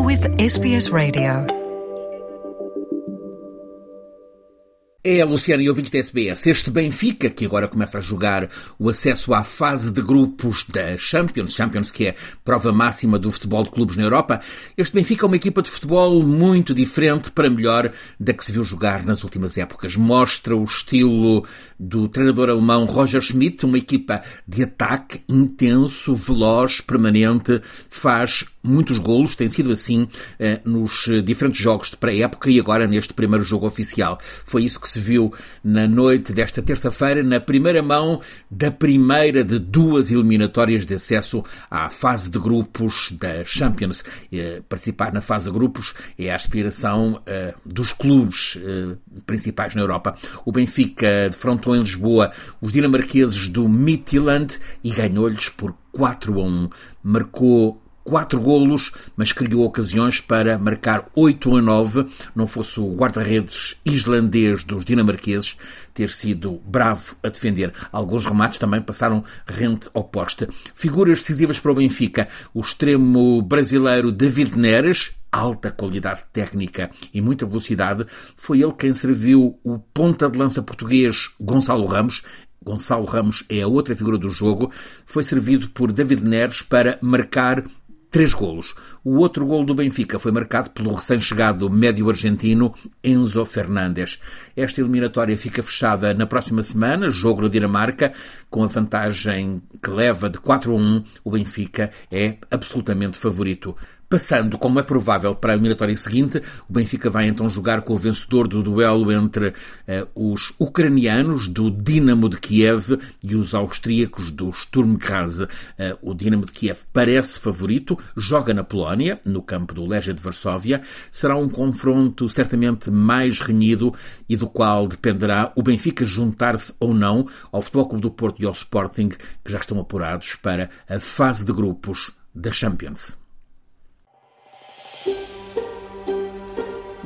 with SBS Radio. É, Luciano e ouvintes da SBS, este Benfica, que agora começa a jogar o acesso à fase de grupos da Champions, Champions que é prova máxima do futebol de clubes na Europa, este Benfica é uma equipa de futebol muito diferente para melhor da que se viu jogar nas últimas épocas. Mostra o estilo do treinador alemão Roger Schmidt, uma equipa de ataque intenso, veloz, permanente, faz muitos golos, tem sido assim eh, nos diferentes jogos de pré-época e agora neste primeiro jogo oficial. Foi isso que se viu na noite desta terça-feira, na primeira mão da primeira de duas eliminatórias de acesso à fase de grupos da Champions. Eh, participar na fase de grupos é a aspiração eh, dos clubes eh, principais na Europa. O Benfica defrontou em Lisboa os dinamarqueses do Midtjylland e ganhou-lhes por 4 a 1. Marcou quatro golos, mas criou ocasiões para marcar 8 a 9, não fosse o guarda-redes islandês dos dinamarqueses ter sido bravo a defender. Alguns remates também passaram rente oposta. Figuras decisivas para o Benfica, o extremo brasileiro David Neres, alta qualidade técnica e muita velocidade, foi ele quem serviu o ponta de lança português Gonçalo Ramos, Gonçalo Ramos é a outra figura do jogo, foi servido por David Neres para marcar três golos. O outro golo do Benfica foi marcado pelo recém-chegado médio argentino Enzo Fernandes. Esta eliminatória fica fechada na próxima semana, jogo na Dinamarca, com a vantagem que leva de 4 a 1. O Benfica é absolutamente favorito. Passando, como é provável, para a eliminatória seguinte, o Benfica vai então jogar com o vencedor do duelo entre uh, os ucranianos do Dinamo de Kiev e os austríacos do Sturm Graz. Uh, o Dinamo de Kiev parece favorito, joga na Polónia, no campo do Legia de Varsóvia. Será um confronto certamente mais renhido e do qual dependerá o Benfica juntar-se ou não ao Futebol Clube do Porto e ao Sporting, que já estão apurados para a fase de grupos da Champions.